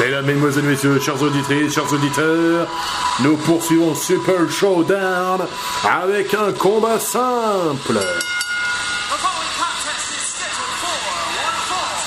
Mesdames, Mesdemoiselles, Messieurs, chers auditrices, chers auditeurs, nous poursuivons Super Showdown avec un combat simple.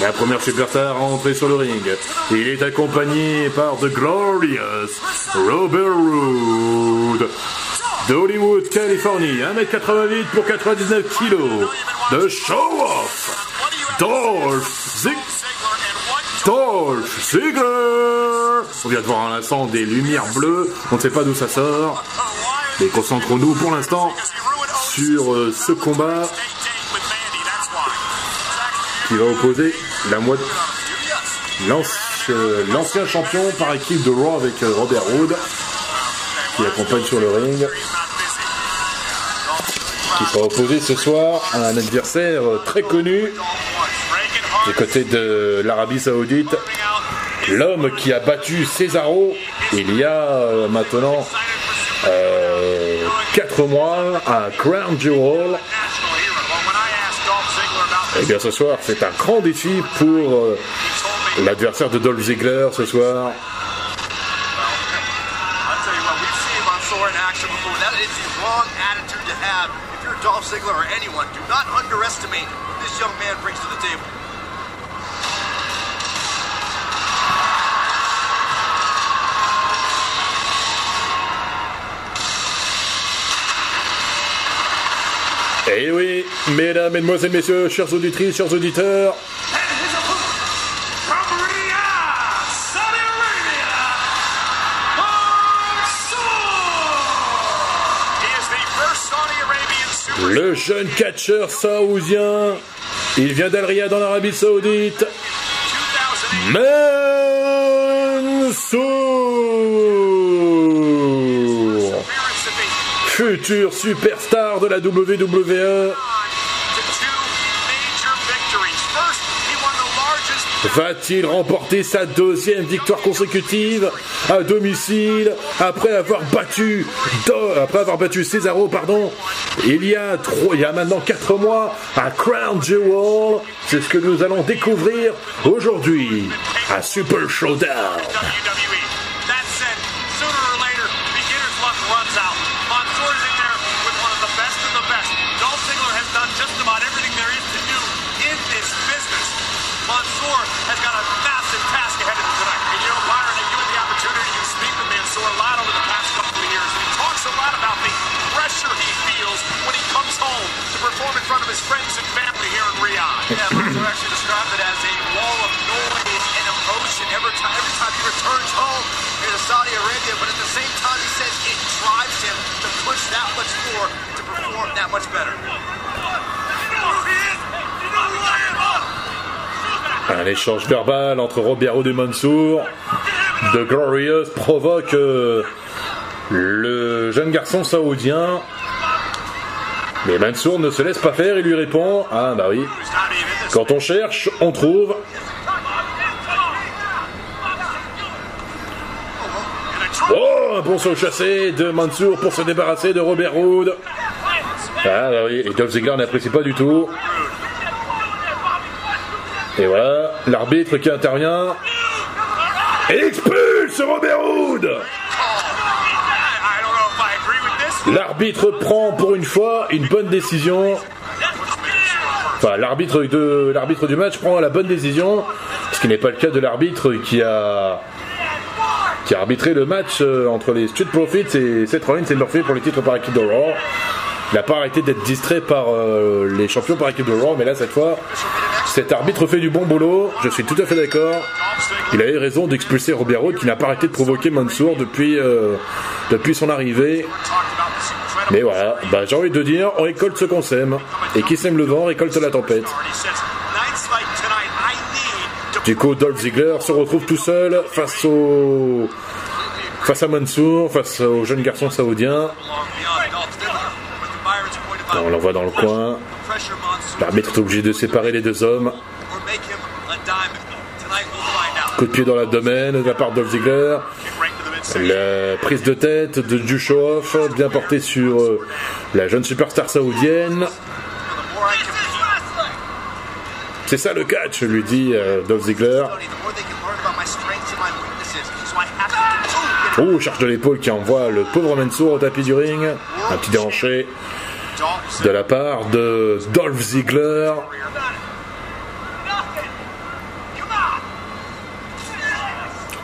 La première superstar à entrer sur le ring. Il est accompagné par The Glorious Robert Roode d'Hollywood, Californie, 1m88 pour 99 kg, de Show Off, Dolph Ziggler. Dolph Ziggler On vient de voir un instant des lumières bleues, on ne sait pas d'où ça sort. Mais concentrons-nous pour l'instant sur euh, ce combat qui va opposer la moitié l'ancien champion par équipe de Raw avec euh, Robert Roode qui accompagne sur le ring qui sera opposé ce soir à un adversaire euh, très connu du côté de l'Arabie Saoudite, l'homme qui a battu Cesaro il y a euh, maintenant 4 euh, mois à Crown Jewel. Et eh bien ce soir, c'est un grand défi pour euh, l'adversaire de Dolph Ziggler ce soir. Dolph Ziggler or anyone, do not underestimate what this young man brings to the table. Eh oui, mesdames, mesdemoiselles, messieurs, chers auditrices, chers auditeurs. Le jeune catcheur saoudien, il vient d'Al dans l'Arabie Saoudite. Mansour Futur superstar de la WWE. Va-t-il remporter sa deuxième victoire consécutive à domicile après avoir battu après avoir battu Cesaro pardon il y a trois, il y a maintenant quatre mois à Crown Jewel? C'est ce que nous allons découvrir aujourd'hui à Super Showdown Un échange verbal entre Robert et Mansour. The Glorious provoque euh, le jeune garçon saoudien mais Mansour ne se laisse pas faire et lui répond Ah bah oui, quand on cherche, on trouve. Oh, un bon saut chassé de Mansour pour se débarrasser de Robert Roode. Ah bah oui, et Dolph Ziggler n'apprécie pas du tout. Et voilà, l'arbitre qui intervient. Expulse Robert Roode L'arbitre prend pour une fois une bonne décision. Enfin, l'arbitre du match prend la bonne décision, ce qui n'est pas le cas de l'arbitre qui a qui a arbitré le match euh, entre les Street Profits et Seth Rollins et Murphy pour les titres par équipe Raw. Il n'a pas arrêté d'être distrait par euh, les champions par équipe de Raw, mais là cette fois, cet arbitre fait du bon boulot. Je suis tout à fait d'accord. Il avait raison d'expulser Robert Roode qui n'a pas arrêté de provoquer Mansour depuis euh, depuis son arrivée. Mais voilà, bah, j'ai envie de dire, on récolte ce qu'on sème. Et qui sème le vent récolte la tempête. Du coup, Dolph Ziggler se retrouve tout seul face au face à Mansour, face au jeune garçon saoudien. On l'envoie dans le coin. L'arbitre est obligé de séparer les deux hommes. Coup de pied dans l'abdomen de la part de Dolph Ziggler. La prise de tête de du show-off, bien portée sur euh, la jeune superstar saoudienne. C'est ça le catch, lui dit euh, Dolph Ziggler. Oh, charge de l'épaule qui envoie le pauvre Mansour au tapis du ring. Un petit déhanché de la part de Dolph Ziggler.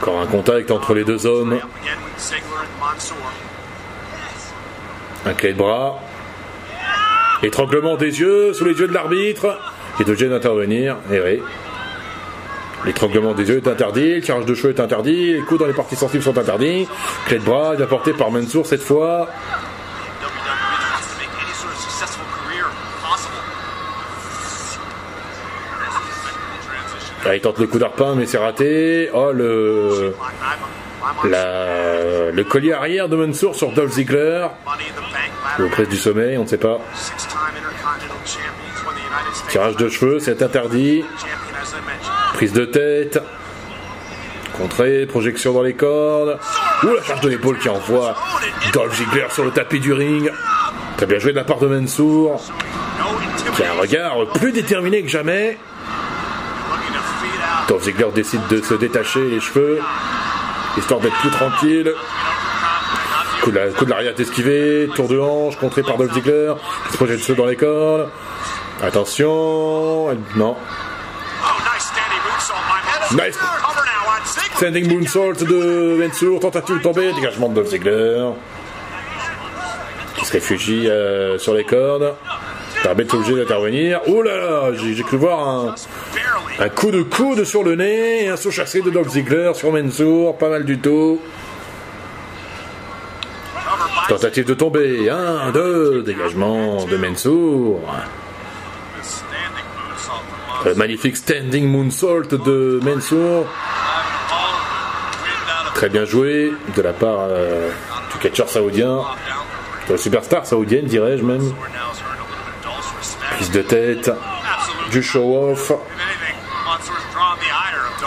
Encore un contact entre les deux hommes. Un clé de bras. Étranglement des yeux sous les yeux de l'arbitre. Qui est obligé d'intervenir. Et eh oui. L'étranglement des yeux est interdit, le tirage de cheveux est interdit, les coups dans les parties sensibles sont interdits. Clé de bras est apporté par Mansour cette fois. Il tente le coup d'arpin, mais c'est raté. Oh, le, le collier arrière de Mansour sur Dolph Ziggler. Le presse du sommeil, on ne sait pas. Tirage de cheveux, c'est interdit. Prise de tête. Contrée, projection dans les cordes. Ouh, la charge de l'épaule qui envoie Dolph Ziggler sur le tapis du ring. Très bien joué de la part de Mansour. Qui a un regard plus déterminé que jamais. Dolph Ziggler décide de se détacher les cheveux, histoire d'être plus tranquille. Coup de, coup de l'arrière esquivé, tour de hanche, contré par Dolph Ziggler, qui se projette dans les cordes. Attention, non. Nice. Standing moonsault de Mansour, tentative de tomber, dégagement de Dolph Ziggler. Qui se réfugie euh, sur les cordes. L'arbitre est obligé d'intervenir. Oh là là, j'ai cru voir un, coup de coude sur le nez et un saut chassé de Dolph Ziggler sur Mansour, pas mal du tout. Tentative de tomber, un, deux, dégagement de Mansour. magnifique standing moonsault de Mansour. Très bien joué de la part euh, du catcheur saoudien, superstar saoudienne dirais-je même. Prise de tête, du show-off.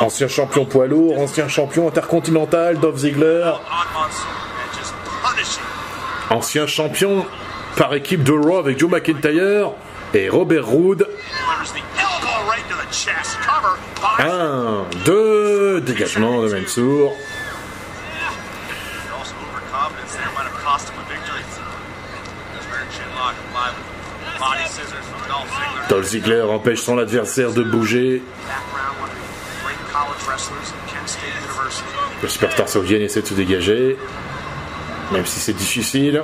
Ancien champion poids lourd, ancien champion intercontinental, Dolph Ziggler. Ancien champion par équipe de Raw avec Joe McIntyre et Robert Roode. Un, deux, dégagement de Mansour. Dolph Ziggler empêche son adversaire de bouger. Le superstar saoudien essaie de se dégager, même si c'est difficile.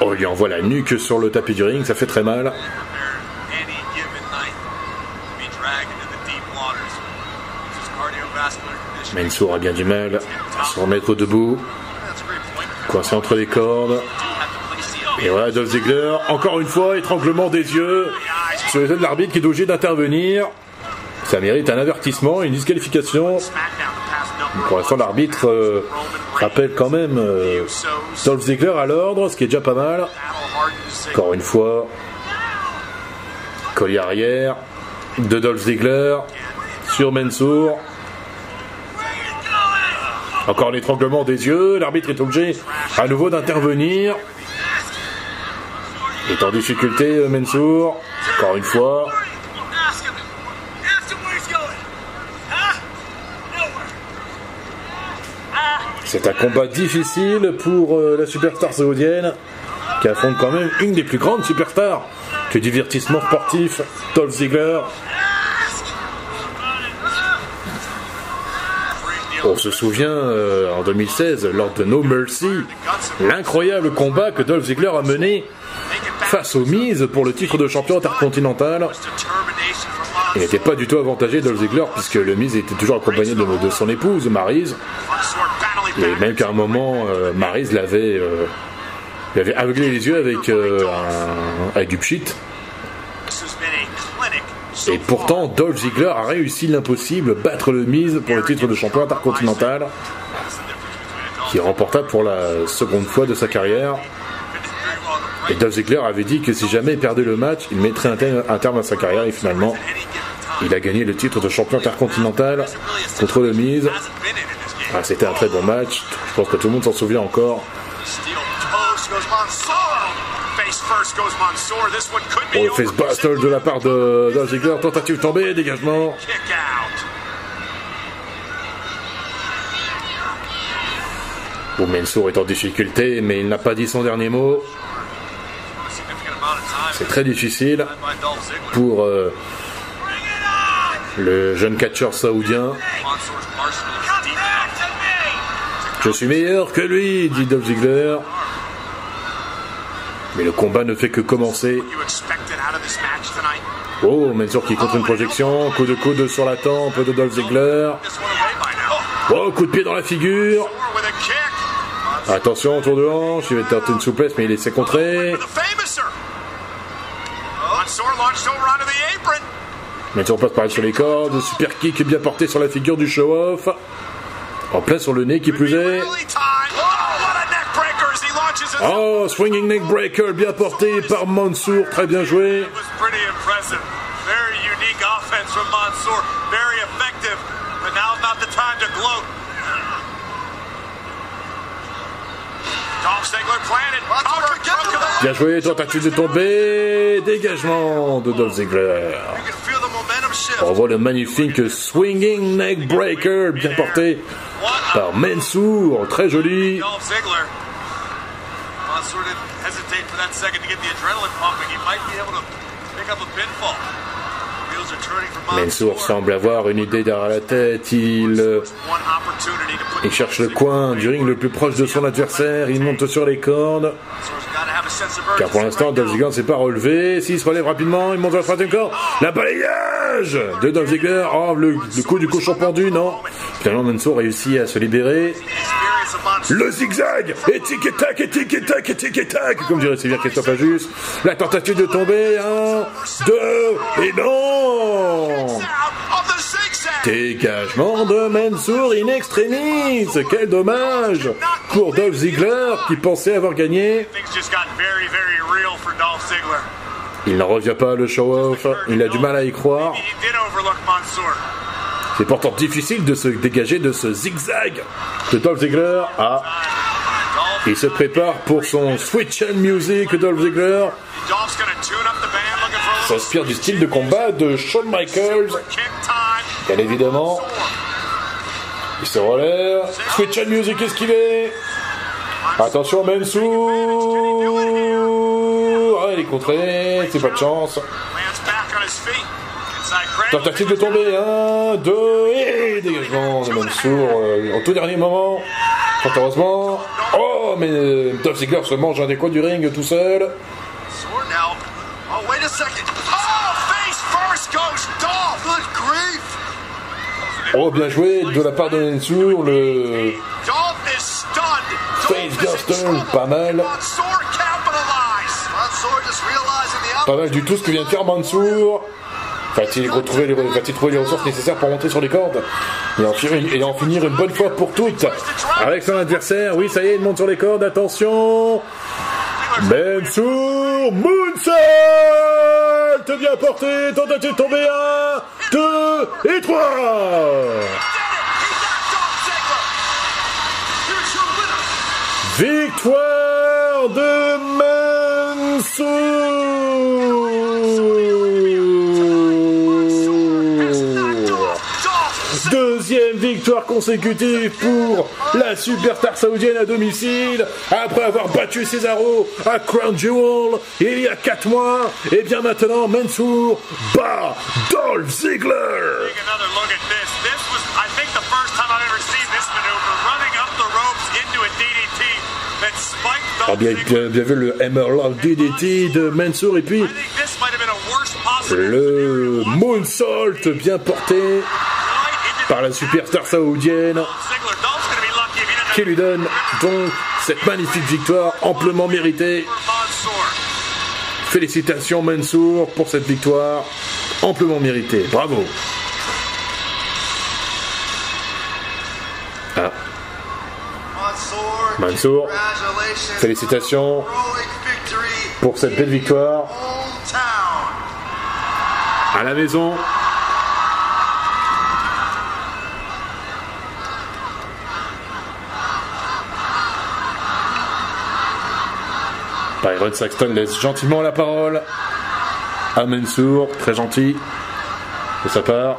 Oh, il envoie la nuque sur le tapis du ring, ça fait très mal. Mansour a bien du mal à se remettre debout. Coincé entre les cordes. Et voilà, Dolph Ziggler, encore une fois, étranglement des yeux sur les yeux de l'arbitre qui est obligé d'intervenir. Ça mérite un avertissement, une disqualification. Pour l'instant, l'arbitre euh, rappelle quand même euh, Dolph Ziggler à l'ordre, ce qui est déjà pas mal. Encore une fois, collier arrière de Dolph Ziggler sur Mansour. Encore l'étranglement des yeux, l'arbitre est obligé à nouveau d'intervenir. Est en difficulté euh, Mansour, encore une fois. C'est un combat difficile pour euh, la superstar saoudienne qui affronte quand même une des plus grandes superstars du divertissement sportif, Dolph Ziggler. On se souvient euh, en 2016, lors de No Mercy, l'incroyable combat que Dolph Ziggler a mené face aux Miz pour le titre de champion intercontinental. Il n'était pas du tout avantagé Dolph Ziggler puisque le Miz était toujours accompagné de, son épouse Maryse. Et même qu'à un moment, euh, Maryse l'avait euh, aveuglé les yeux avec, avec du pchit. Et pourtant, Dolph Ziggler a réussi l'impossible, battre le Miz pour le titre de champion intercontinental, qui remporta pour la seconde fois de sa carrière. Et Dolph Ziggler avait dit que si jamais il perdait le match, il mettrait un terme, à sa carrière. Et finalement, il a gagné le titre de champion intercontinental contre le Miz. Ah, c'était un très bon match. Je pense que tout le monde s'en souvient encore. Oh, face battle de la part de, de Ziggler, tentative tombée, dégagement. Bon, Mansour est en difficulté, mais il n'a pas dit son dernier mot. C'est très difficile pour euh, le jeune catcheur saoudien. Je suis meilleur que lui, dit Dolph Ziggler. Mais le combat ne fait que commencer. Oh, Mansour qui contre une projection. Coup de coude sur la tempe de Dolph Ziggler. Oh, coup de pied dans la figure. Attention, tour de hanche. Il va tenter une souplesse, mais il essaie contrer. Mansour passe par sur les cordes. Super kick bien porté sur la figure du show-off. En plein sur le nez qui plus est. Oh, swinging neck breaker bien porté par Mansour, très bien joué. Bien joué, tentative de tomber, dégagement de Dolph Ziggler. On voit le magnifique swinging neck breaker bien porté par Mansour, très joli. Mansour semble avoir une idée derrière la tête. Il, euh, il cherche le coin du ring le plus proche de son adversaire. Il monte sur les cordes. Car pour l'instant, Dolph ne s'est pas relevé. S'il se relève rapidement, il monte sur la troisième corde. La balayage de Dolph. Oh, le, le coup du cochon pendu, non. Finalement, Mansour réussit à se libérer. Le zigzag Et tic et tac et tic et tac et tic et tac Comme dirait Sylvia Christophe Ajus. La tentative de tomber. Un, deux, et non Dégagement de Mansour in extremis Quel dommage pour Dolph Ziggler qui pensait avoir gagné. Il n'en revient pas le show-off, il a du mal à y croire. C'est pourtant difficile de se dégager de ce zigzag de Dolph Ziggler. Ah, il se prépare pour son Switch and Music. Dolph Ziggler s'inspire du style de combat de Shawn Michaels. Bien évidemment. Il se relève. Switch and Music esquivé. Attention, Mansour. Ah, il est contré. C'est pas de chance. Tentative de tomber, 1, 2, et dégagement de Mansour euh, au tout dernier moment. heureusement. Oh, mais Dolph Ziggler se mange un des coins du ring tout seul. Oh, bien joué de la part de Mansour, le Face pas mal. Pas mal du tout ce que vient de faire Mansour. Va-t-il retrouver les, trouver les ressources nécessaires pour monter sur les cordes et en, finir, et en finir une bonne fois pour toutes? Avec son adversaire Oui, ça y est, il monte sur les cordes. Attention Bensour Moonsault bien porté, tentative tomber 1, 2 et 3 Victoire de Mansour Deuxième victoire consécutive pour la superstar saoudienne à domicile, après avoir battu Cesaro à Crown Jewel il y a 4 mois. Et bien maintenant, Mansour bat Dolph Ziggler. Ah bien, bien, bien vu le Hammerlock DDT de Mansour et puis le Moonsault bien porté par la superstar saoudienne qui lui donne donc cette magnifique victoire amplement méritée. Félicitations Mansour pour cette victoire amplement méritée. Bravo. Ah. Mansour, félicitations pour cette belle victoire. À la maison, Byron Saxton laisse gentiment la parole à Mansour, très gentil de sa part.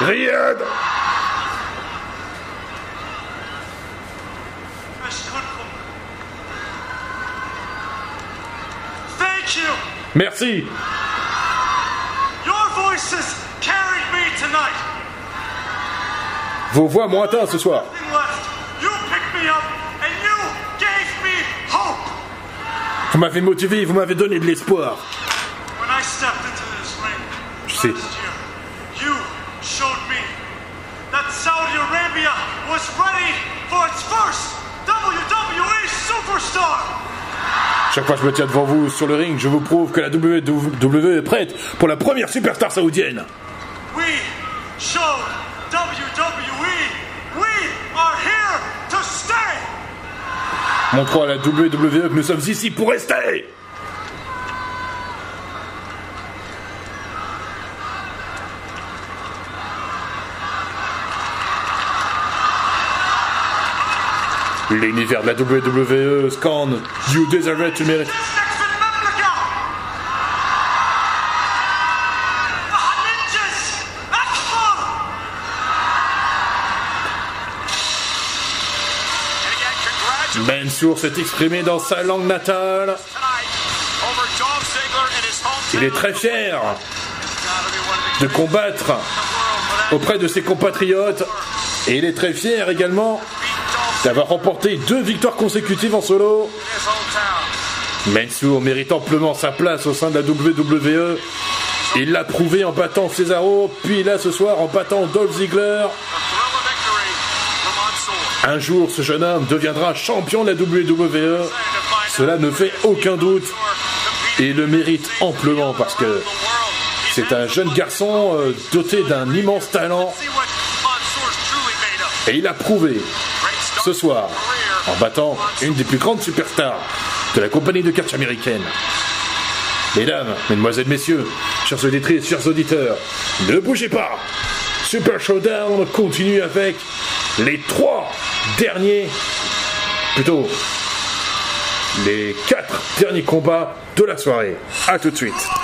Riyad. Merci Your voices carried me tonight. Vos voix m'ont atteint ce soir. Me up and you gave me hope. Vous m'avez motivé, vous m'avez donné de l'espoir. When I stepped into this ring Je sais. last year, you showed me that Saudi Arabia was ready for its first WWE superstar. Chaque fois que je me tiens devant vous sur le ring, je vous prouve que la WWE est prête pour la première superstar saoudienne. Montrons à la WWE que nous sommes ici pour rester. L'univers de la WWE scande You deserve it, tu mérites. Mansour s'est exprimé dans sa langue natale. Il est très fier de combattre auprès de ses compatriotes. Et il est très fier également d'avoir remporté deux victoires consécutives en solo. Mansour mérite amplement sa place au sein de la WWE. Il l'a prouvé en battant Cesaro, puis là ce soir en battant Dolph Ziggler. Un jour, ce jeune homme deviendra champion de la WWE. Cela ne fait aucun doute. Et le mérite amplement parce que c'est un jeune garçon euh, doté d'un immense talent. Et il a prouvé ce soir en battant une des plus grandes superstars de la compagnie de catch américaine. Mesdames, mesdemoiselles, messieurs, chers auditrices, chers auditeurs, ne bougez pas Super Showdown continue avec les trois derniers, plutôt les quatre derniers combats de la soirée. A tout de suite.